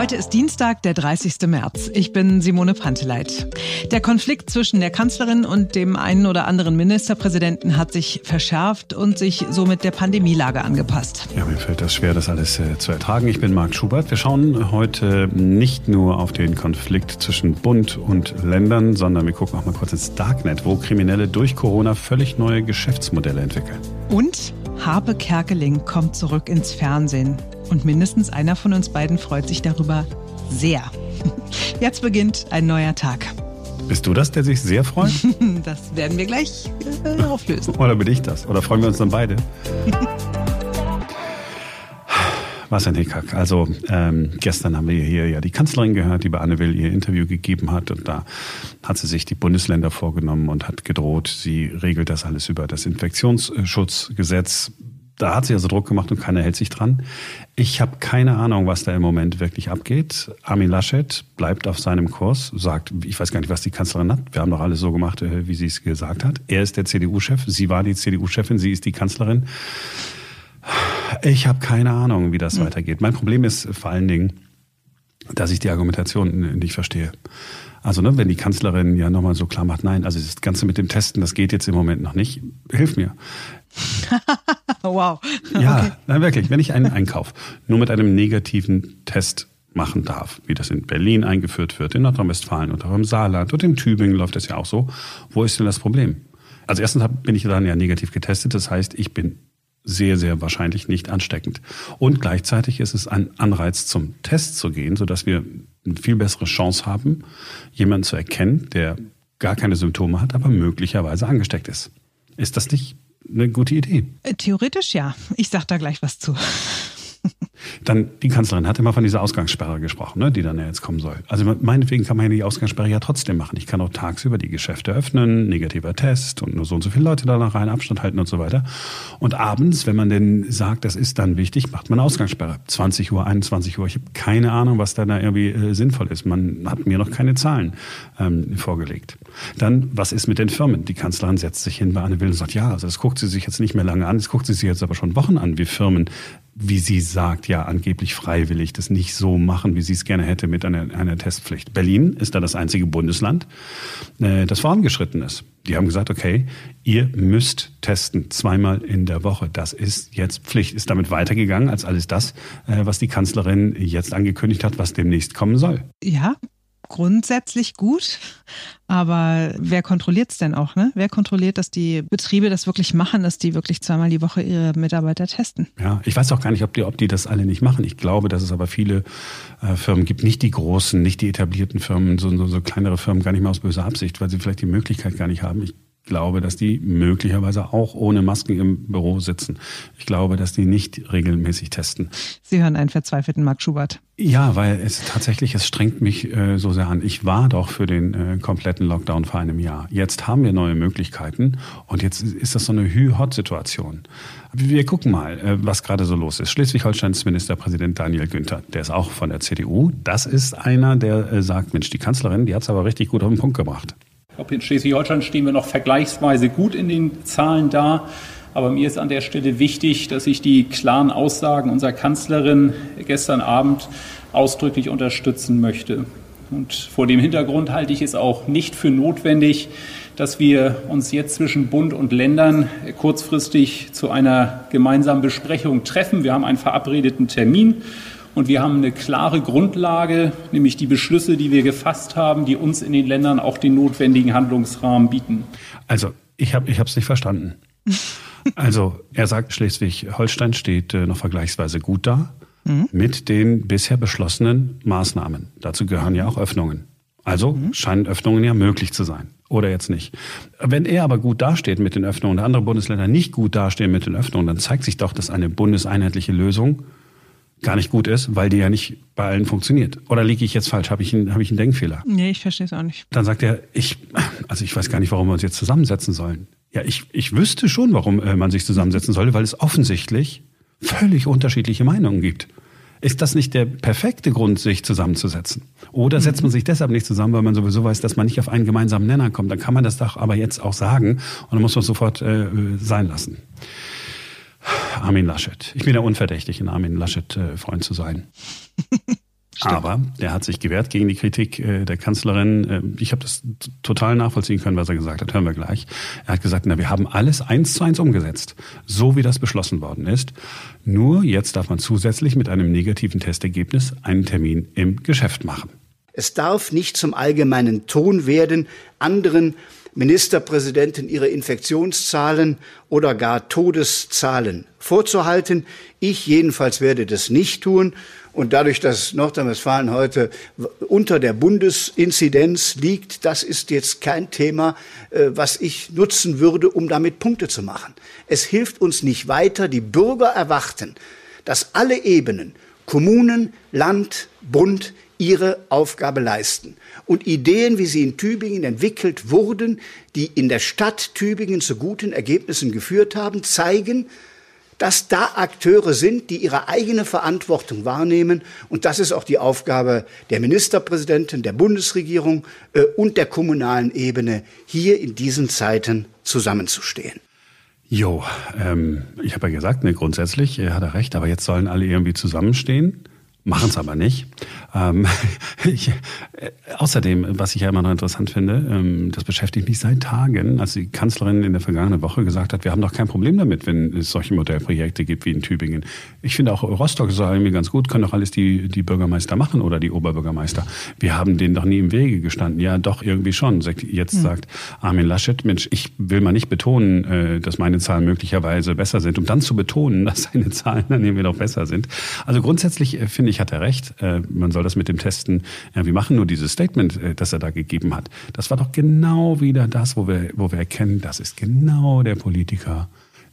Heute ist Dienstag, der 30. März. Ich bin Simone Panteleit. Der Konflikt zwischen der Kanzlerin und dem einen oder anderen Ministerpräsidenten hat sich verschärft und sich somit der Pandemielage angepasst. Ja, mir fällt das schwer, das alles äh, zu ertragen. Ich bin Marc Schubert. Wir schauen heute nicht nur auf den Konflikt zwischen Bund und Ländern, sondern wir gucken auch mal kurz ins Darknet, wo Kriminelle durch Corona völlig neue Geschäftsmodelle entwickeln. Und Habe Kerkeling kommt zurück ins Fernsehen. Und mindestens einer von uns beiden freut sich darüber sehr. Jetzt beginnt ein neuer Tag. Bist du das, der sich sehr freut? Das werden wir gleich äh, auflösen. Oder bin ich das? Oder freuen wir uns dann beide? Was ein Hickhack. Also ähm, gestern haben wir hier ja die Kanzlerin gehört, die bei Anne Will ihr Interview gegeben hat. Und da hat sie sich die Bundesländer vorgenommen und hat gedroht, sie regelt das alles über das Infektionsschutzgesetz da hat sie also Druck gemacht und keiner hält sich dran. Ich habe keine Ahnung, was da im Moment wirklich abgeht. Armin Laschet bleibt auf seinem Kurs, sagt, ich weiß gar nicht, was die Kanzlerin hat. Wir haben doch alles so gemacht, äh, wie sie es gesagt hat. Er ist der CDU-Chef, sie war die CDU-Chefin, sie ist die Kanzlerin. Ich habe keine Ahnung, wie das mhm. weitergeht. Mein Problem ist vor allen Dingen, dass ich die Argumentation nicht verstehe. Also ne, wenn die Kanzlerin ja nochmal so klar macht, nein, also das Ganze mit dem Testen, das geht jetzt im Moment noch nicht, hilf mir. wow. Ja, okay. nein, wirklich. Wenn ich einen Einkauf nur mit einem negativen Test machen darf, wie das in Berlin eingeführt wird, in Nordrhein-Westfalen und auch im Saarland und in Tübingen läuft das ja auch so. Wo ist denn das Problem? Also erstens bin ich dann ja negativ getestet, das heißt, ich bin sehr, sehr wahrscheinlich nicht ansteckend. Und gleichzeitig ist es ein Anreiz, zum Test zu gehen, sodass wir eine viel bessere Chance haben, jemanden zu erkennen, der gar keine Symptome hat, aber möglicherweise angesteckt ist. Ist das nicht eine gute Idee? Äh, theoretisch ja. Ich sag da gleich was zu. Dann, die Kanzlerin hat immer von dieser Ausgangssperre gesprochen, ne, die dann ja jetzt kommen soll. Also meinetwegen kann man ja die Ausgangssperre ja trotzdem machen. Ich kann auch tagsüber die Geschäfte öffnen, negativer Test und nur so und so viele Leute da noch rein, Abstand halten und so weiter. Und abends, wenn man denn sagt, das ist dann wichtig, macht man Ausgangssperre. 20 Uhr, 21 Uhr. Ich habe keine Ahnung, was da, da irgendwie äh, sinnvoll ist. Man hat mir noch keine Zahlen ähm, vorgelegt. Dann, was ist mit den Firmen? Die Kanzlerin setzt sich hin bei Anne Will und sagt, ja, also das guckt sie sich jetzt nicht mehr lange an, das guckt sie sich jetzt aber schon Wochen an, wie Firmen wie sie sagt, ja angeblich freiwillig das nicht so machen, wie sie es gerne hätte mit einer, einer Testpflicht. Berlin ist da das einzige Bundesland, äh, das vorangeschritten ist. Die haben gesagt, okay, ihr müsst testen zweimal in der Woche. Das ist jetzt Pflicht. Ist damit weitergegangen als alles das, äh, was die Kanzlerin jetzt angekündigt hat, was demnächst kommen soll. Ja, grundsätzlich gut. Aber wer kontrolliert es denn auch? Ne? Wer kontrolliert, dass die Betriebe das wirklich machen, dass die wirklich zweimal die Woche ihre Mitarbeiter testen? Ja, ich weiß auch gar nicht, ob die, ob die das alle nicht machen. Ich glaube, dass es aber viele äh, Firmen gibt, nicht die großen, nicht die etablierten Firmen, so, so, so kleinere Firmen gar nicht mehr aus böser Absicht, weil sie vielleicht die Möglichkeit gar nicht haben. Ich glaube, dass die möglicherweise auch ohne Masken im Büro sitzen. Ich glaube, dass die nicht regelmäßig testen. Sie hören einen verzweifelten Marc Schubert. Ja, weil es tatsächlich, es strengt mich äh, so sehr an. Ich war doch für den äh, kompletten Lockdown vor einem Jahr. Jetzt haben wir neue Möglichkeiten und jetzt ist das so eine Hü-Hot-Situation. Wir gucken mal, äh, was gerade so los ist. Schleswig-Holsteins Ministerpräsident Daniel Günther, der ist auch von der CDU. Das ist einer, der äh, sagt, Mensch, die Kanzlerin, die hat es aber richtig gut auf den Punkt gebracht. Glaube, in Schleswig-Holstein stehen wir noch vergleichsweise gut in den Zahlen da. Aber mir ist an der Stelle wichtig, dass ich die klaren Aussagen unserer Kanzlerin gestern Abend ausdrücklich unterstützen möchte. Und vor dem Hintergrund halte ich es auch nicht für notwendig, dass wir uns jetzt zwischen Bund und Ländern kurzfristig zu einer gemeinsamen Besprechung treffen. Wir haben einen verabredeten Termin. Und wir haben eine klare Grundlage, nämlich die Beschlüsse, die wir gefasst haben, die uns in den Ländern auch den notwendigen Handlungsrahmen bieten. Also, ich habe es nicht verstanden. Also, er sagt, Schleswig-Holstein steht äh, noch vergleichsweise gut da mhm. mit den bisher beschlossenen Maßnahmen. Dazu gehören ja auch Öffnungen. Also mhm. scheinen Öffnungen ja möglich zu sein. Oder jetzt nicht. Wenn er aber gut dasteht mit den Öffnungen und andere Bundesländer nicht gut dastehen mit den Öffnungen, dann zeigt sich doch, dass eine bundeseinheitliche Lösung gar nicht gut ist, weil die ja nicht bei allen funktioniert. Oder liege ich jetzt falsch? Habe ich, einen, hab ich einen Denkfehler? Nee, ich verstehe es auch nicht. Dann sagt er, ich, also ich weiß gar nicht, warum wir uns jetzt zusammensetzen sollen. Ja, ich, ich wüsste schon, warum äh, man sich zusammensetzen sollte, weil es offensichtlich völlig unterschiedliche Meinungen gibt. Ist das nicht der perfekte Grund, sich zusammenzusetzen? Oder setzt man sich deshalb nicht zusammen, weil man sowieso weiß, dass man nicht auf einen gemeinsamen Nenner kommt? Dann kann man das doch aber jetzt auch sagen und dann muss man es sofort äh, sein lassen. Armin Laschet. Ich bin ja unverdächtig, ein Armin Laschet-Freund zu sein. Aber der hat sich gewehrt gegen die Kritik äh, der Kanzlerin. Äh, ich habe das total nachvollziehen können, was er gesagt hat. Hören wir gleich. Er hat gesagt, na, wir haben alles eins zu eins umgesetzt, so wie das beschlossen worden ist. Nur jetzt darf man zusätzlich mit einem negativen Testergebnis einen Termin im Geschäft machen. Es darf nicht zum allgemeinen Ton werden, anderen Ministerpräsidenten ihre Infektionszahlen oder gar Todeszahlen vorzuhalten. Ich jedenfalls werde das nicht tun. Und dadurch, dass Nordrhein-Westfalen heute unter der Bundesinzidenz liegt, das ist jetzt kein Thema, äh, was ich nutzen würde, um damit Punkte zu machen. Es hilft uns nicht weiter. Die Bürger erwarten, dass alle Ebenen, Kommunen, Land, Bund, ihre Aufgabe leisten. Und Ideen, wie sie in Tübingen entwickelt wurden, die in der Stadt Tübingen zu guten Ergebnissen geführt haben, zeigen, dass da Akteure sind, die ihre eigene Verantwortung wahrnehmen. Und das ist auch die Aufgabe der Ministerpräsidenten, der Bundesregierung äh, und der kommunalen Ebene, hier in diesen Zeiten zusammenzustehen. Jo, ähm, ich habe ja gesagt, ne, grundsätzlich äh, hat er recht, aber jetzt sollen alle irgendwie zusammenstehen. Machen es aber nicht. Ähm, ich, äh, außerdem, was ich ja immer noch interessant finde, ähm, das beschäftigt mich seit Tagen, als die Kanzlerin in der vergangenen Woche gesagt hat, wir haben doch kein Problem damit, wenn es solche Modellprojekte gibt wie in Tübingen. Ich finde auch Rostock ist irgendwie ganz gut, können doch alles die, die Bürgermeister machen oder die Oberbürgermeister. Wir haben denen doch nie im Wege gestanden. Ja, doch irgendwie schon. Jetzt hm. sagt Armin Laschet, Mensch, ich will mal nicht betonen, äh, dass meine Zahlen möglicherweise besser sind, um dann zu betonen, dass seine Zahlen dann irgendwie noch besser sind. Also grundsätzlich äh, finde ich, hat er recht. Äh, man soll das mit dem Testen irgendwie machen. Nur dieses Statement, äh, das er da gegeben hat, das war doch genau wieder das, wo wir, wo wir erkennen, das ist genau der Politiker,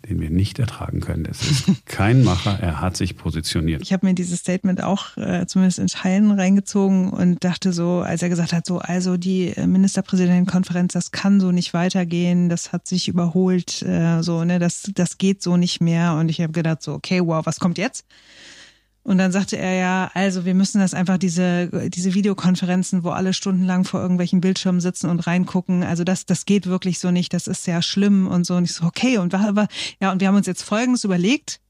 den wir nicht ertragen können. Das ist kein Macher, er hat sich positioniert. Ich habe mir dieses Statement auch äh, zumindest in Teilen reingezogen und dachte so, als er gesagt hat, so, also die Ministerpräsidentenkonferenz, das kann so nicht weitergehen, das hat sich überholt, äh, so, ne, das, das geht so nicht mehr. Und ich habe gedacht, so, okay, wow, was kommt jetzt? Und dann sagte er ja, also wir müssen das einfach diese, diese Videokonferenzen, wo alle stundenlang vor irgendwelchen Bildschirmen sitzen und reingucken. Also das, das geht wirklich so nicht. Das ist sehr schlimm und so. Und ich so, okay. Und war aber, ja, und wir haben uns jetzt Folgendes überlegt.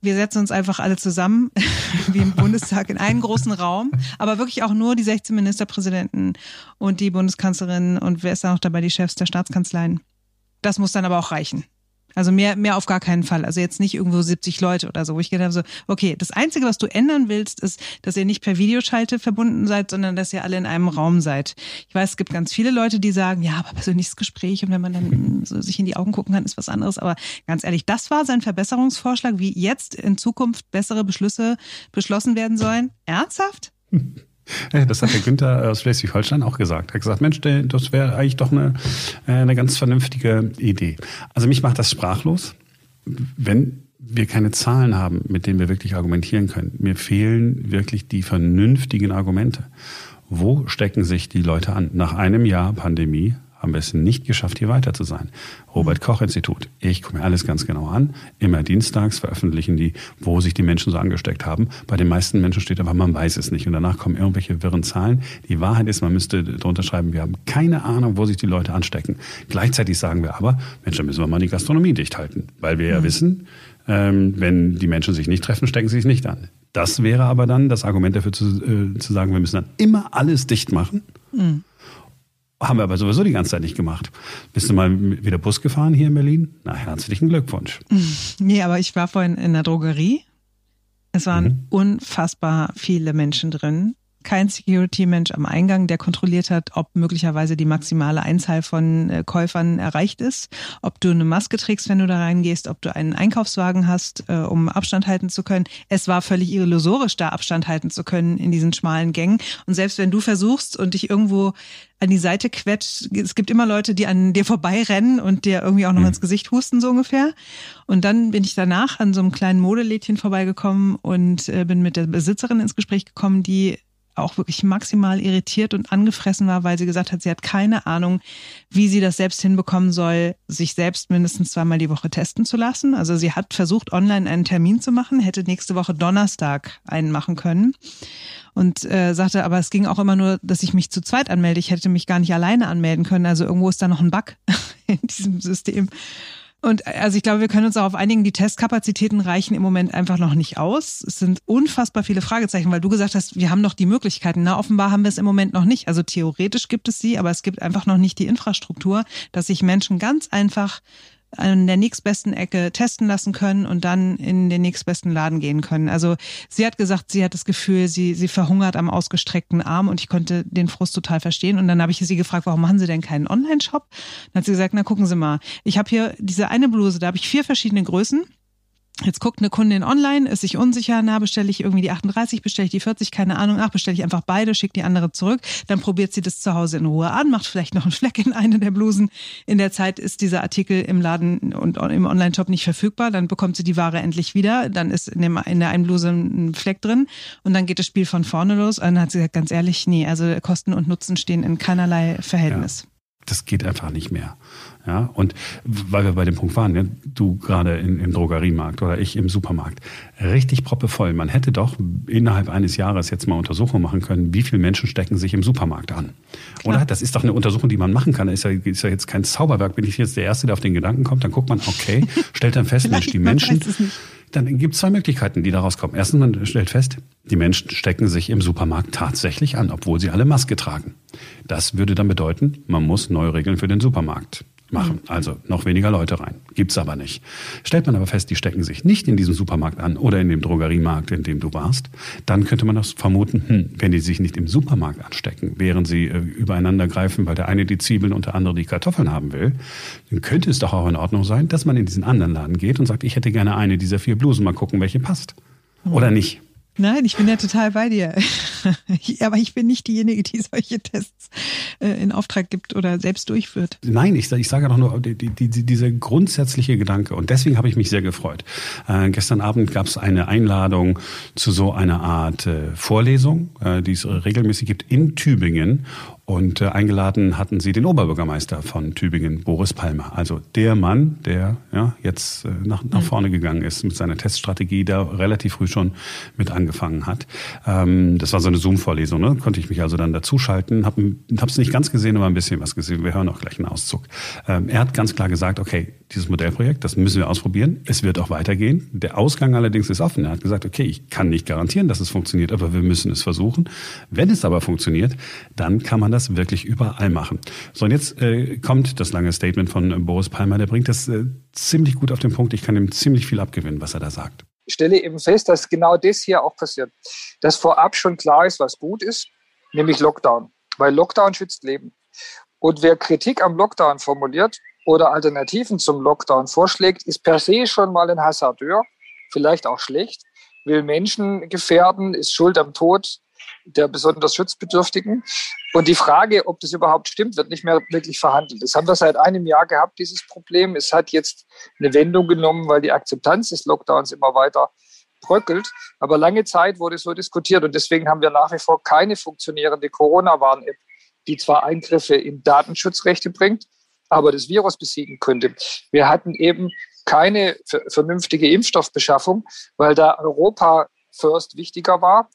Wir setzen uns einfach alle zusammen, wie im Bundestag, in einen großen Raum, aber wirklich auch nur die 16 Ministerpräsidenten und die Bundeskanzlerin und wer ist da noch dabei, die Chefs der Staatskanzleien. Das muss dann aber auch reichen. Also mehr, mehr auf gar keinen Fall. Also jetzt nicht irgendwo 70 Leute oder so, wo ich gedacht habe, so, okay, das Einzige, was du ändern willst, ist, dass ihr nicht per Videoschalte verbunden seid, sondern dass ihr alle in einem Raum seid. Ich weiß, es gibt ganz viele Leute, die sagen, ja, aber persönliches Gespräch und wenn man dann so sich in die Augen gucken kann, ist was anderes. Aber ganz ehrlich, das war sein Verbesserungsvorschlag, wie jetzt in Zukunft bessere Beschlüsse beschlossen werden sollen. Ernsthaft? Das hat der Günther aus Schleswig-Holstein auch gesagt. Er hat gesagt, Mensch, das wäre eigentlich doch eine, äh, eine ganz vernünftige Idee. Also mich macht das sprachlos, wenn wir keine Zahlen haben, mit denen wir wirklich argumentieren können. Mir fehlen wirklich die vernünftigen Argumente. Wo stecken sich die Leute an? Nach einem Jahr Pandemie haben wir es nicht geschafft, hier weiter zu sein. Robert Koch Institut. Ich gucke mir alles ganz genau an. Immer dienstags veröffentlichen die, wo sich die Menschen so angesteckt haben. Bei den meisten Menschen steht aber, man weiß es nicht. Und danach kommen irgendwelche wirren Zahlen. Die Wahrheit ist, man müsste drunter schreiben, wir haben keine Ahnung, wo sich die Leute anstecken. Gleichzeitig sagen wir aber, Mensch, dann müssen wir mal die Gastronomie dicht halten. Weil wir ja mhm. wissen, ähm, wenn die Menschen sich nicht treffen, stecken sie sich nicht an. Das wäre aber dann das Argument dafür zu, äh, zu sagen, wir müssen dann immer alles dicht machen. Mhm. Haben wir aber sowieso die ganze Zeit nicht gemacht. Bist du mal wieder Bus gefahren hier in Berlin? Na, herzlichen Glückwunsch. Nee, aber ich war vorhin in der Drogerie. Es waren mhm. unfassbar viele Menschen drin kein Security-Mensch am Eingang, der kontrolliert hat, ob möglicherweise die maximale Einzahl von äh, Käufern erreicht ist, ob du eine Maske trägst, wenn du da reingehst, ob du einen Einkaufswagen hast, äh, um Abstand halten zu können. Es war völlig illusorisch, da Abstand halten zu können in diesen schmalen Gängen. Und selbst wenn du versuchst und dich irgendwo an die Seite quetscht, es gibt immer Leute, die an dir vorbeirennen und dir irgendwie auch noch mhm. ins Gesicht husten, so ungefähr. Und dann bin ich danach an so einem kleinen Modelädchen vorbeigekommen und äh, bin mit der Besitzerin ins Gespräch gekommen, die auch wirklich maximal irritiert und angefressen war, weil sie gesagt hat, sie hat keine Ahnung, wie sie das selbst hinbekommen soll, sich selbst mindestens zweimal die Woche testen zu lassen. Also sie hat versucht, online einen Termin zu machen, hätte nächste Woche Donnerstag einen machen können und äh, sagte, aber es ging auch immer nur, dass ich mich zu zweit anmelde. Ich hätte mich gar nicht alleine anmelden können. Also irgendwo ist da noch ein Bug in diesem System. Und also ich glaube, wir können uns darauf einigen, die Testkapazitäten reichen im Moment einfach noch nicht aus. Es sind unfassbar viele Fragezeichen, weil du gesagt hast, wir haben noch die Möglichkeiten. Na, offenbar haben wir es im Moment noch nicht. Also theoretisch gibt es sie, aber es gibt einfach noch nicht die Infrastruktur, dass sich Menschen ganz einfach an der nächstbesten Ecke testen lassen können und dann in den nächstbesten Laden gehen können. Also sie hat gesagt, sie hat das Gefühl, sie, sie verhungert am ausgestreckten Arm und ich konnte den Frust total verstehen. Und dann habe ich sie gefragt, warum machen Sie denn keinen Online-Shop? Dann hat sie gesagt, na gucken Sie mal, ich habe hier diese eine Bluse, da habe ich vier verschiedene Größen Jetzt guckt eine Kundin online, ist sich unsicher, na, bestelle ich irgendwie die 38, bestelle ich die 40, keine Ahnung, ach, bestelle ich einfach beide, schicke die andere zurück. Dann probiert sie das zu Hause in Ruhe an, macht vielleicht noch einen Fleck in eine der Blusen. In der Zeit ist dieser Artikel im Laden und im Online-Shop nicht verfügbar. Dann bekommt sie die Ware endlich wieder. Dann ist in, dem, in der einen Bluse ein Fleck drin und dann geht das Spiel von vorne los. Und dann hat sie gesagt, ganz ehrlich, nee, also Kosten und Nutzen stehen in keinerlei Verhältnis. Ja das geht einfach nicht mehr. Ja, und weil wir bei dem Punkt waren, ja, du gerade im Drogeriemarkt oder ich im Supermarkt, richtig proppevoll. Man hätte doch innerhalb eines Jahres jetzt mal Untersuchungen machen können, wie viele Menschen stecken sich im Supermarkt an. Klar. Oder? Das ist doch eine Untersuchung, die man machen kann. Ist ja, ist ja jetzt kein Zauberwerk. Bin ich jetzt der Erste, der auf den Gedanken kommt, dann guckt man, okay, stellt dann fest, Mensch, die Menschen, dann gibt es zwei Möglichkeiten, die daraus kommen. Erstens, man stellt fest, die Menschen stecken sich im Supermarkt tatsächlich an, obwohl sie alle Maske tragen. Das würde dann bedeuten, man muss neue Regeln für den Supermarkt machen. Mhm. Also noch weniger Leute rein. Gibt's aber nicht. Stellt man aber fest, die stecken sich nicht in diesem Supermarkt an oder in dem Drogeriemarkt, in dem du warst, dann könnte man das vermuten, hm, wenn die sich nicht im Supermarkt anstecken, während sie äh, übereinander greifen, weil der eine die Zwiebeln und der andere die Kartoffeln haben will, dann könnte es doch auch in Ordnung sein, dass man in diesen anderen Laden geht und sagt, ich hätte gerne eine dieser vier Blusen, mal gucken, welche passt. Oder nicht. Nein, ich bin ja total bei dir. Aber ich bin nicht diejenige, die solche Tests äh, in Auftrag gibt oder selbst durchführt. Nein, ich, ich sage doch nur die, die, die, dieser grundsätzliche Gedanke. Und deswegen habe ich mich sehr gefreut. Äh, gestern Abend gab es eine Einladung zu so einer Art äh, Vorlesung, äh, die es regelmäßig gibt in Tübingen. Und äh, eingeladen hatten sie den Oberbürgermeister von Tübingen, Boris Palmer. Also der Mann, der ja, jetzt äh, nach, nach mhm. vorne gegangen ist mit seiner Teststrategie, da relativ früh schon mit angefangen hat. Ähm, das war so eine Zoom-Vorlesung, ne? konnte ich mich also dann dazuschalten. Habe es nicht ganz gesehen, aber ein bisschen was gesehen. Wir hören auch gleich einen Auszug. Ähm, er hat ganz klar gesagt, okay, dieses Modellprojekt, das müssen wir ausprobieren. Es wird auch weitergehen. Der Ausgang allerdings ist offen. Er hat gesagt, okay, ich kann nicht garantieren, dass es funktioniert, aber wir müssen es versuchen. Wenn es aber funktioniert, dann kann man das wirklich überall machen. So, und jetzt äh, kommt das lange Statement von Boris Palmer. Der bringt das äh, ziemlich gut auf den Punkt. Ich kann ihm ziemlich viel abgewinnen, was er da sagt. Ich stelle eben fest, dass genau das hier auch passiert. Dass vorab schon klar ist, was gut ist, nämlich Lockdown. Weil Lockdown schützt Leben. Und wer Kritik am Lockdown formuliert, oder Alternativen zum Lockdown vorschlägt, ist per se schon mal ein Hasardeur, vielleicht auch schlecht, will Menschen gefährden, ist schuld am Tod der besonders Schutzbedürftigen. Und die Frage, ob das überhaupt stimmt, wird nicht mehr wirklich verhandelt. Das haben wir seit einem Jahr gehabt, dieses Problem. Es hat jetzt eine Wendung genommen, weil die Akzeptanz des Lockdowns immer weiter bröckelt. Aber lange Zeit wurde so diskutiert und deswegen haben wir nach wie vor keine funktionierende Corona-Warn-App, die zwar Eingriffe in Datenschutzrechte bringt, aber das Virus besiegen könnte. Wir hatten eben keine vernünftige Impfstoffbeschaffung, weil da Europa first wichtiger war.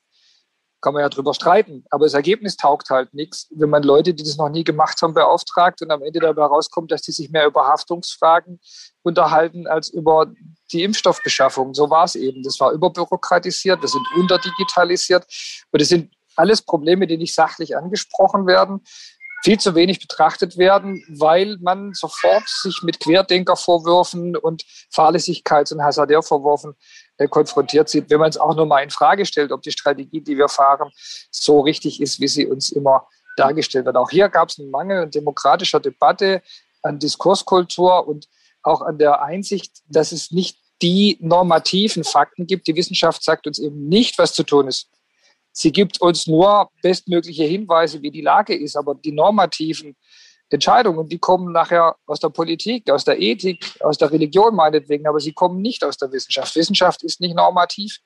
Kann man ja drüber streiten, aber das Ergebnis taugt halt nichts, wenn man Leute, die das noch nie gemacht haben, beauftragt und am Ende dabei rauskommt, dass die sich mehr über Haftungsfragen unterhalten als über die Impfstoffbeschaffung. So war es eben. Das war überbürokratisiert, wir sind unterdigitalisiert und das sind alles Probleme, die nicht sachlich angesprochen werden viel zu wenig betrachtet werden, weil man sofort sich mit Querdenkervorwürfen und Fahrlässigkeits- und Hasardeur-Vorwürfen äh, konfrontiert sieht, wenn man es auch nur mal in Frage stellt, ob die Strategie, die wir fahren, so richtig ist, wie sie uns immer dargestellt wird. Auch hier gab es einen Mangel an demokratischer Debatte, an Diskurskultur und auch an der Einsicht, dass es nicht die normativen Fakten gibt. Die Wissenschaft sagt uns eben nicht, was zu tun ist. Sie gibt uns nur bestmögliche Hinweise, wie die Lage ist, aber die normativen Entscheidungen, die kommen nachher aus der Politik, aus der Ethik, aus der Religion meinetwegen, aber sie kommen nicht aus der Wissenschaft. Wissenschaft ist nicht normativ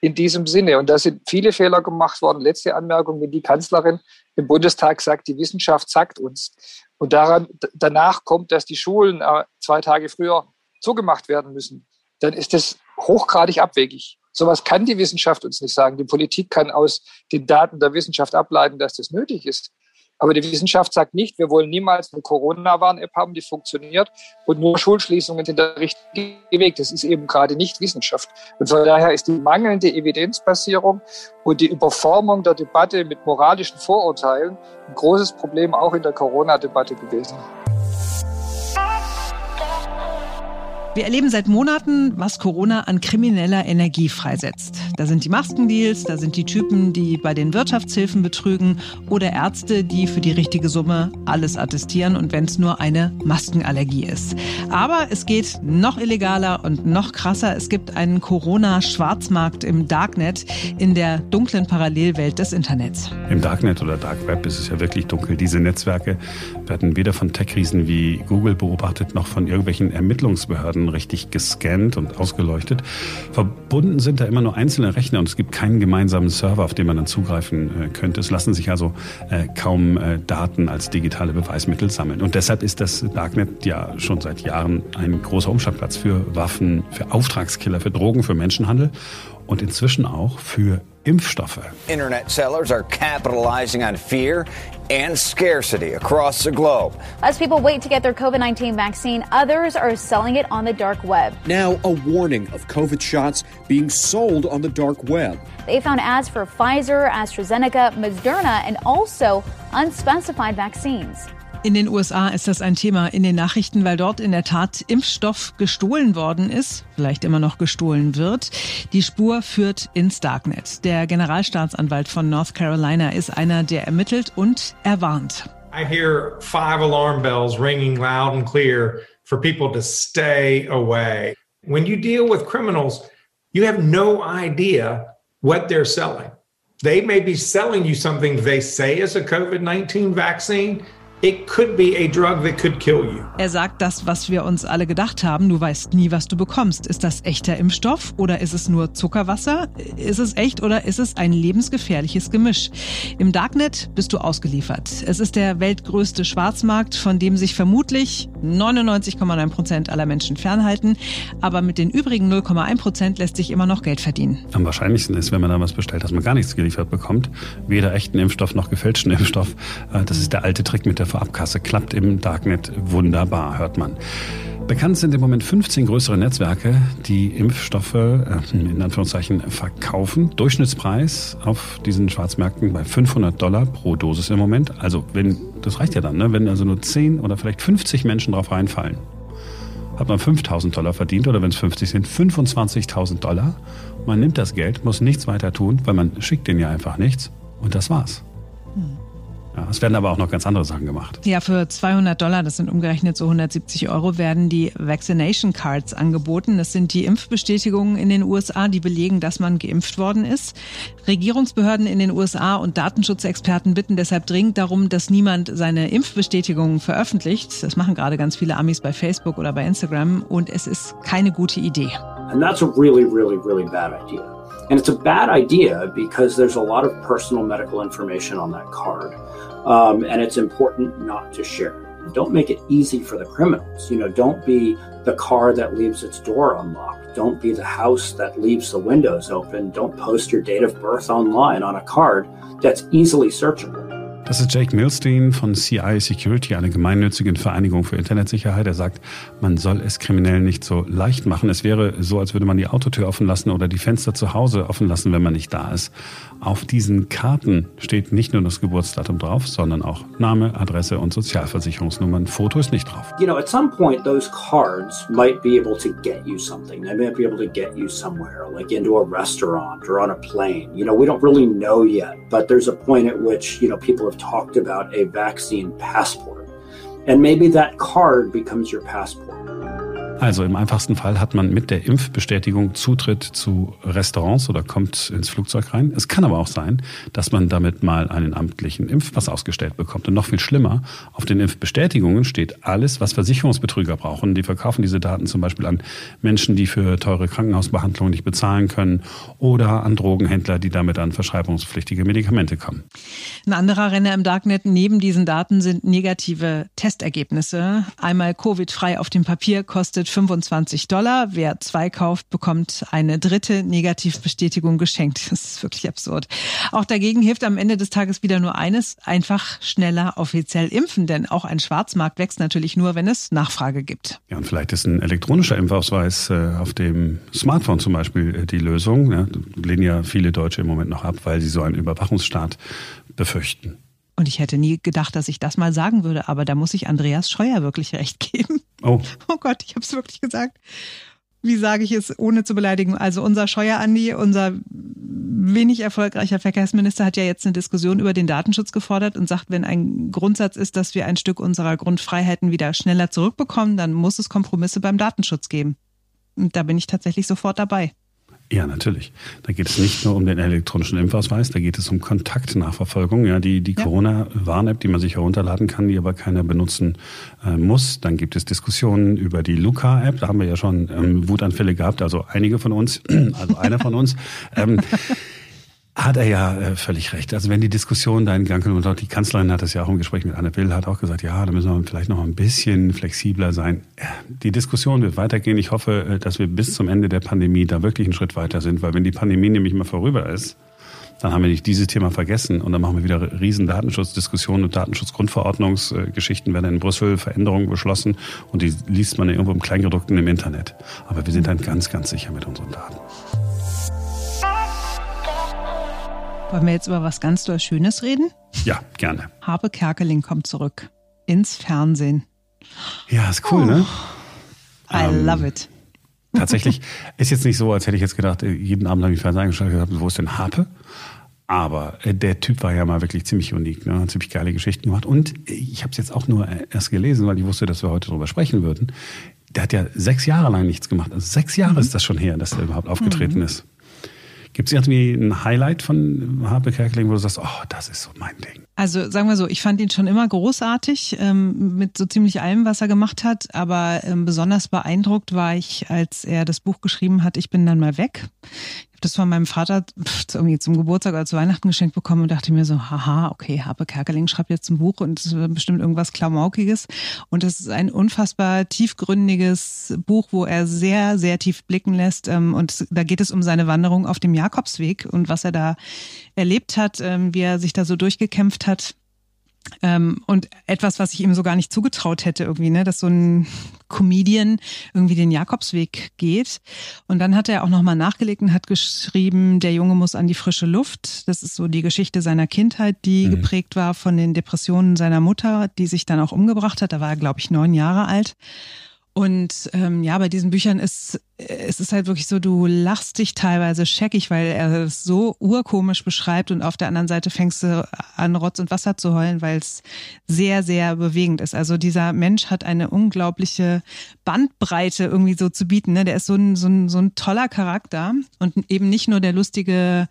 in diesem Sinne. Und da sind viele Fehler gemacht worden. Letzte Anmerkung, wenn die Kanzlerin im Bundestag sagt, die Wissenschaft sagt uns. Und daran, danach kommt, dass die Schulen äh, zwei Tage früher zugemacht werden müssen. Dann ist das hochgradig abwegig. Sowas kann die Wissenschaft uns nicht sagen. Die Politik kann aus den Daten der Wissenschaft ableiten, dass das nötig ist. Aber die Wissenschaft sagt nicht, wir wollen niemals eine Corona-Warn-App haben, die funktioniert und nur Schulschließungen sind der richtige Weg. Das ist eben gerade nicht Wissenschaft. Und von daher ist die mangelnde Evidenzbasierung und die Überformung der Debatte mit moralischen Vorurteilen ein großes Problem auch in der Corona-Debatte gewesen. Wir erleben seit Monaten, was Corona an krimineller Energie freisetzt. Da sind die Maskendeals, da sind die Typen, die bei den Wirtschaftshilfen betrügen oder Ärzte, die für die richtige Summe alles attestieren und wenn es nur eine Maskenallergie ist. Aber es geht noch illegaler und noch krasser. Es gibt einen Corona-Schwarzmarkt im Darknet, in der dunklen Parallelwelt des Internets. Im Darknet oder Dark Web ist es ja wirklich dunkel. Diese Netzwerke werden weder von Tech-Riesen wie Google beobachtet noch von irgendwelchen Ermittlungsbehörden Daten richtig gescannt und ausgeleuchtet. Verbunden sind da immer nur einzelne Rechner und es gibt keinen gemeinsamen Server, auf den man dann zugreifen äh, könnte. Es lassen sich also äh, kaum äh, Daten als digitale Beweismittel sammeln. Und deshalb ist das Darknet ja schon seit Jahren ein großer Umschlagplatz für Waffen, für Auftragskiller, für Drogen, für Menschenhandel und inzwischen auch für Impfstoffe. Internet sellers are capitalizing on fear and scarcity across the globe. As people wait to get their COVID 19 vaccine, others are selling it on the dark web. Now, a warning of COVID shots being sold on the dark web. They found ads for Pfizer, AstraZeneca, Moderna, and also unspecified vaccines. In den USA ist das ein Thema in den Nachrichten, weil dort in der Tat Impfstoff gestohlen worden ist, vielleicht immer noch gestohlen wird. Die Spur führt ins Darknet. Der Generalstaatsanwalt von North Carolina ist einer, der ermittelt und erwarnt. I hear five alarm bells ringing loud and clear for people to stay away. When you deal with criminals, you have no idea what they're selling. They may be selling you something they say is a COVID 19 vaccine. Er sagt das, was wir uns alle gedacht haben. Du weißt nie, was du bekommst. Ist das echter Impfstoff oder ist es nur Zuckerwasser? Ist es echt oder ist es ein lebensgefährliches Gemisch? Im Darknet bist du ausgeliefert. Es ist der weltgrößte Schwarzmarkt, von dem sich vermutlich 99,9 Prozent aller Menschen fernhalten. Aber mit den übrigen 0,1 Prozent lässt sich immer noch Geld verdienen. Am wahrscheinlichsten ist, wenn man da was bestellt, dass man gar nichts geliefert bekommt. Weder echten Impfstoff noch gefälschten Impfstoff. Äh, das ist der alte Trick mit der Vorabkasse klappt im Darknet wunderbar, hört man. Bekannt sind im Moment 15 größere Netzwerke, die Impfstoffe äh, in Anführungszeichen verkaufen. Durchschnittspreis auf diesen Schwarzmärkten bei 500 Dollar pro Dosis im Moment. Also wenn, das reicht ja dann, ne? wenn also nur 10 oder vielleicht 50 Menschen drauf reinfallen, hat man 5000 Dollar verdient oder wenn es 50 sind, 25.000 Dollar. Man nimmt das Geld, muss nichts weiter tun, weil man schickt denen ja einfach nichts und das war's. Hm. Ja, es werden aber auch noch ganz andere Sachen gemacht. Ja, für 200 Dollar, das sind umgerechnet so 170 Euro, werden die Vaccination Cards angeboten. Das sind die Impfbestätigungen in den USA, die belegen, dass man geimpft worden ist. Regierungsbehörden in den USA und Datenschutzexperten bitten deshalb dringend darum, dass niemand seine Impfbestätigungen veröffentlicht. Das machen gerade ganz viele Amis bei Facebook oder bei Instagram und es ist keine gute Idee. And that's a really, really, really bad idea. And it's a bad idea because there's a lot of personal medical information on that card. Um, and it's important not to share. Don't make it easy for the criminals. You know, don't be the car that leaves its door unlocked. Don't be the house that leaves the windows open. Don't post your date of birth online on a card that's easily searchable. Das ist Jake Milstein von CI Security, eine gemeinnützige Vereinigung für Internetsicherheit. Er sagt, man soll es Kriminellen nicht so leicht machen. Es wäre so, als würde man die Autotür offen lassen oder die Fenster zu Hause offen lassen, wenn man nicht da ist. Auf diesen Karten steht nicht nur das Geburtsdatum drauf, sondern auch Name, Adresse und Sozialversicherungsnummern. Foto ist nicht drauf. You know, at some point those cards might be able to get you something. They might be able to get you somewhere, like into a restaurant or on a plane. You know, we don't really know yet, but there's a point at which, you know, people have talked about a vaccine passport. And maybe that card becomes your passport. Also im einfachsten Fall hat man mit der Impfbestätigung Zutritt zu Restaurants oder kommt ins Flugzeug rein. Es kann aber auch sein, dass man damit mal einen amtlichen Impfpass ausgestellt bekommt. Und noch viel schlimmer, auf den Impfbestätigungen steht alles, was Versicherungsbetrüger brauchen. Die verkaufen diese Daten zum Beispiel an Menschen, die für teure Krankenhausbehandlungen nicht bezahlen können oder an Drogenhändler, die damit an verschreibungspflichtige Medikamente kommen. Ein anderer Renner im Darknet neben diesen Daten sind negative Testergebnisse. Einmal Covid-frei auf dem Papier kostet 25 Dollar. Wer zwei kauft, bekommt eine dritte Negativbestätigung geschenkt. Das ist wirklich absurd. Auch dagegen hilft am Ende des Tages wieder nur eines, einfach schneller offiziell impfen, denn auch ein Schwarzmarkt wächst natürlich nur, wenn es Nachfrage gibt. Ja, und vielleicht ist ein elektronischer Impfausweis äh, auf dem Smartphone zum Beispiel äh, die Lösung. Ja, lehnen ja viele Deutsche im Moment noch ab, weil sie so einen Überwachungsstaat befürchten. Und ich hätte nie gedacht, dass ich das mal sagen würde, aber da muss ich Andreas Scheuer wirklich recht geben. Oh. Oh Gott, ich habe es wirklich gesagt. Wie sage ich es, ohne zu beleidigen? Also unser Scheuer Andi, unser wenig erfolgreicher Verkehrsminister, hat ja jetzt eine Diskussion über den Datenschutz gefordert und sagt, wenn ein Grundsatz ist, dass wir ein Stück unserer Grundfreiheiten wieder schneller zurückbekommen, dann muss es Kompromisse beim Datenschutz geben. Und da bin ich tatsächlich sofort dabei. Ja, natürlich. Da geht es nicht nur um den elektronischen Impfausweis, da geht es um Kontaktnachverfolgung. Ja, die, die ja. Corona-Warn-App, die man sich herunterladen kann, die aber keiner benutzen äh, muss. Dann gibt es Diskussionen über die Luca-App. Da haben wir ja schon ähm, Wutanfälle gehabt, also einige von uns, also einer von uns. Ähm, hat er ja äh, völlig recht. Also wenn die Diskussion da in Gang kommt, und die Kanzlerin hat das ja auch im Gespräch mit Anne Will, hat auch gesagt, ja, da müssen wir vielleicht noch ein bisschen flexibler sein. Die Diskussion wird weitergehen. Ich hoffe, äh, dass wir bis zum Ende der Pandemie da wirklich einen Schritt weiter sind, weil wenn die Pandemie nämlich mal vorüber ist, dann haben wir nicht dieses Thema vergessen und dann machen wir wieder riesen Datenschutzdiskussionen und Datenschutzgrundverordnungsgeschichten werden in Brüssel Veränderungen beschlossen und die liest man irgendwo im Kleingedruckten im Internet. Aber wir sind dann ganz, ganz sicher mit unseren Daten. Wollen wir jetzt über was ganz doll Schönes reden? Ja, gerne. Harpe Kerkeling kommt zurück ins Fernsehen. Ja, ist cool, ne? oh. ne? I ähm, love it. Tatsächlich ist jetzt nicht so, als hätte ich jetzt gedacht, äh, jeden Abend habe ich Fernsehen eingeschaltet und gesagt, wo ist denn Harpe? Aber äh, der Typ war ja mal wirklich ziemlich unik, ne? hat ziemlich geile Geschichten gemacht. Und ich habe es jetzt auch nur äh, erst gelesen, weil ich wusste, dass wir heute darüber sprechen würden. Der hat ja sechs Jahre lang nichts gemacht. Also sechs Jahre mhm. ist das schon her, dass er überhaupt aufgetreten mhm. ist. Gibt es irgendwie ein Highlight von Harpe Kerkeling, wo du sagst, oh, das ist so mein Ding? Also sagen wir so, ich fand ihn schon immer großartig ähm, mit so ziemlich allem, was er gemacht hat. Aber ähm, besonders beeindruckt war ich, als er das Buch geschrieben hat, Ich bin dann mal weg das von meinem Vater irgendwie zum Geburtstag oder zu Weihnachten geschenkt bekommen und dachte mir so, haha, okay, Harpe Kerkeling schreibt jetzt ein Buch und es wird bestimmt irgendwas Klamaukiges. Und es ist ein unfassbar tiefgründiges Buch, wo er sehr, sehr tief blicken lässt. Ähm, und da geht es um seine Wanderung auf dem Jakobsweg und was er da erlebt hat, ähm, wie er sich da so durchgekämpft hat. Ähm, und etwas, was ich ihm so gar nicht zugetraut hätte, irgendwie, ne, dass so ein Comedian irgendwie den Jakobsweg geht. Und dann hat er auch nochmal nachgelegt und hat geschrieben, der Junge muss an die frische Luft. Das ist so die Geschichte seiner Kindheit, die mhm. geprägt war von den Depressionen seiner Mutter, die sich dann auch umgebracht hat. Da war er, glaube ich, neun Jahre alt. Und ähm, ja, bei diesen Büchern ist es ist halt wirklich so, du lachst dich teilweise scheckig, weil er es so urkomisch beschreibt und auf der anderen Seite fängst du an Rotz und Wasser zu heulen, weil es sehr, sehr bewegend ist. Also dieser Mensch hat eine unglaubliche Bandbreite irgendwie so zu bieten. Ne? Der ist so ein, so, ein, so ein toller Charakter und eben nicht nur der lustige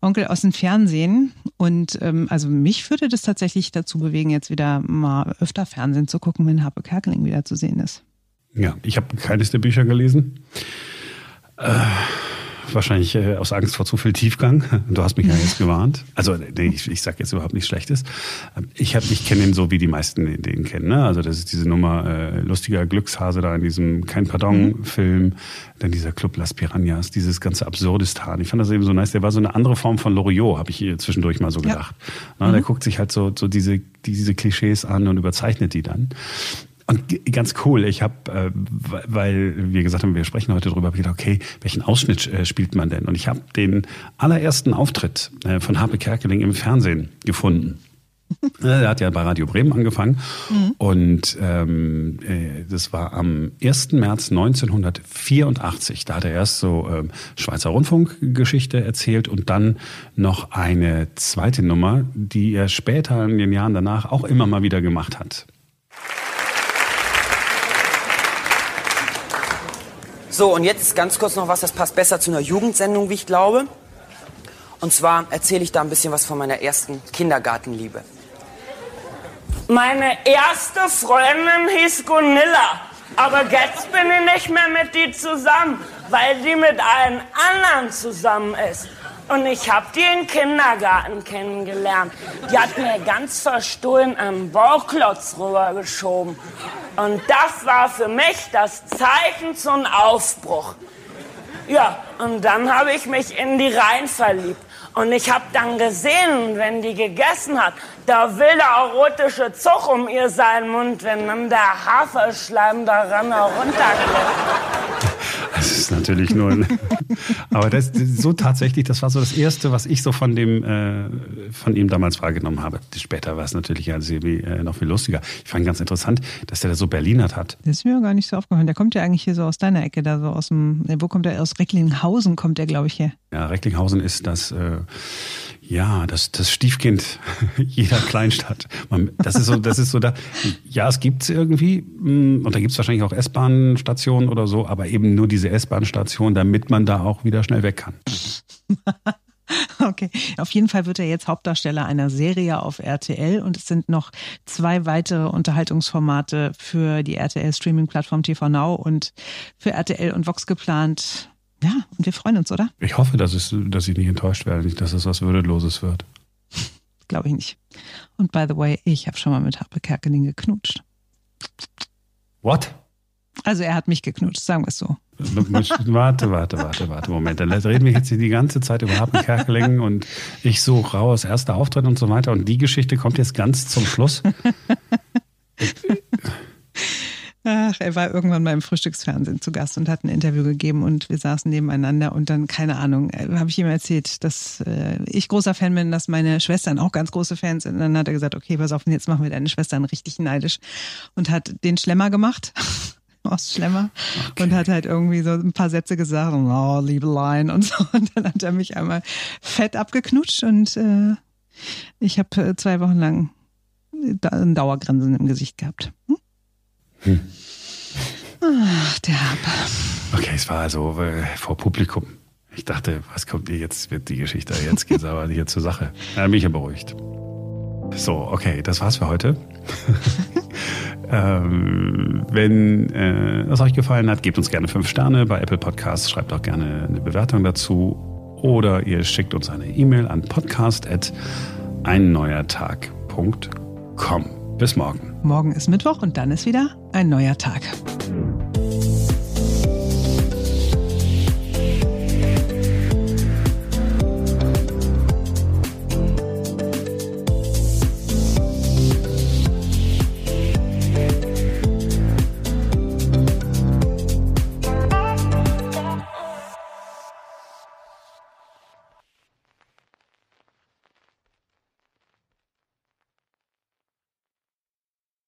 Onkel aus dem Fernsehen. Und ähm, also mich würde das tatsächlich dazu bewegen, jetzt wieder mal öfter Fernsehen zu gucken, wenn Harpe Kerkeling wieder zu sehen ist. Ja, ich habe keines der Bücher gelesen. Äh, wahrscheinlich äh, aus Angst vor zu viel Tiefgang. Du hast mich ja jetzt gewarnt. Also nee, ich, ich sage jetzt überhaupt nichts Schlechtes. Ich, hab, ich kenne ihn so, wie die meisten den kennen. Ne? Also das ist diese Nummer äh, lustiger Glückshase da in diesem Kein Pardon-Film. Dann dieser Club Las Piranhas, dieses ganze Absurdistan. Ich fand das eben so nice. Der war so eine andere Form von Loriot, habe ich zwischendurch mal so gedacht. Ja. Na, mhm. Der guckt sich halt so, so diese, diese Klischees an und überzeichnet die dann. Und ganz cool, ich habe, äh, weil wir gesagt haben, wir sprechen heute drüber, habe ich gedacht, okay, welchen Ausschnitt äh, spielt man denn? Und ich habe den allerersten Auftritt äh, von Harpe Kerkeling im Fernsehen gefunden. Er hat ja bei Radio Bremen angefangen mhm. und ähm, äh, das war am 1. März 1984. Da hat er erst so ähm, Schweizer Rundfunkgeschichte erzählt und dann noch eine zweite Nummer, die er später in den Jahren danach auch immer mal wieder gemacht hat. So, und jetzt ganz kurz noch was, das passt besser zu einer Jugendsendung, wie ich glaube. Und zwar erzähle ich da ein bisschen was von meiner ersten Kindergartenliebe. Meine erste Freundin hieß Gunilla. Aber jetzt bin ich nicht mehr mit die zusammen, weil sie mit allen anderen zusammen ist. Und ich habe die im Kindergarten kennengelernt. Die hat mir ganz verstohlen einen Bauklotz rübergeschoben. Und das war für mich das Zeichen zum Aufbruch. Ja, und dann habe ich mich in die Reihen verliebt. Und ich habe dann gesehen, wenn die gegessen hat, da will der erotische Zug um ihr seinen Mund, wenn dann der Haferschleim daran herunterklebt. Das ist natürlich nur ein, aber das so tatsächlich, das war so das erste, was ich so von dem äh, von ihm damals wahrgenommen habe. Später war es natürlich ja äh, noch viel lustiger. Ich fand ganz interessant, dass der da so Berlinert hat. Das ist mir gar nicht so aufgefallen. Der kommt ja eigentlich hier so aus deiner Ecke, da so aus dem, wo kommt er? Aus Recklinghausen kommt er, glaube ich, her. Ja, Recklinghausen ist das äh, ja, das, das Stiefkind jeder Kleinstadt. Man, das ist so, das ist so da. Ja, es gibt's irgendwie mm, und da gibt's wahrscheinlich auch S-Bahn-Stationen oder so, aber eben nur diese S-Bahn-Station, damit man da auch wieder schnell weg kann. Okay, auf jeden Fall wird er jetzt Hauptdarsteller einer Serie auf RTL und es sind noch zwei weitere Unterhaltungsformate für die RTL-Streaming-Plattform TV Now und für RTL und Vox geplant. Ja, und wir freuen uns, oder? Ich hoffe, dass, es, dass ich nicht enttäuscht werde, nicht, dass es was Würdeloses wird. Glaube ich nicht. Und by the way, ich habe schon mal mit Harpe Kerkeling geknutscht. What? Also er hat mich geknutscht, sagen wir es so. Warte, warte, warte, warte, Moment. Dann reden wir jetzt die ganze Zeit über Harpe Kerkeling und ich suche raus, erster Auftritt und so weiter. Und die Geschichte kommt jetzt ganz zum Schluss. Ach, er war irgendwann mal im Frühstücksfernsehen zu Gast und hat ein Interview gegeben und wir saßen nebeneinander und dann, keine Ahnung, äh, habe ich ihm erzählt, dass äh, ich großer Fan bin, dass meine Schwestern auch ganz große Fans sind. Und dann hat er gesagt, okay, pass auf, jetzt machen wir deine Schwestern richtig neidisch und hat den Schlemmer gemacht. aus Schlemmer okay. und hat halt irgendwie so ein paar Sätze gesagt, oh, Liebelein und so. Und dann hat er mich einmal fett abgeknutscht und äh, ich habe äh, zwei Wochen lang ein Dauergrinsen im Gesicht gehabt. Hm? Ach, der Hab. Okay, es war also äh, vor Publikum. Ich dachte, was kommt hier jetzt, wird die Geschichte, jetzt geht es aber hier zur Sache. Da bin ich ja beruhigt. So, okay, das war's für heute. ähm, wenn äh, es euch gefallen hat, gebt uns gerne fünf Sterne bei Apple Podcasts, schreibt auch gerne eine Bewertung dazu oder ihr schickt uns eine E-Mail an podcast.einneuertag.com. Bis morgen. Morgen ist Mittwoch und dann ist wieder ein neuer Tag.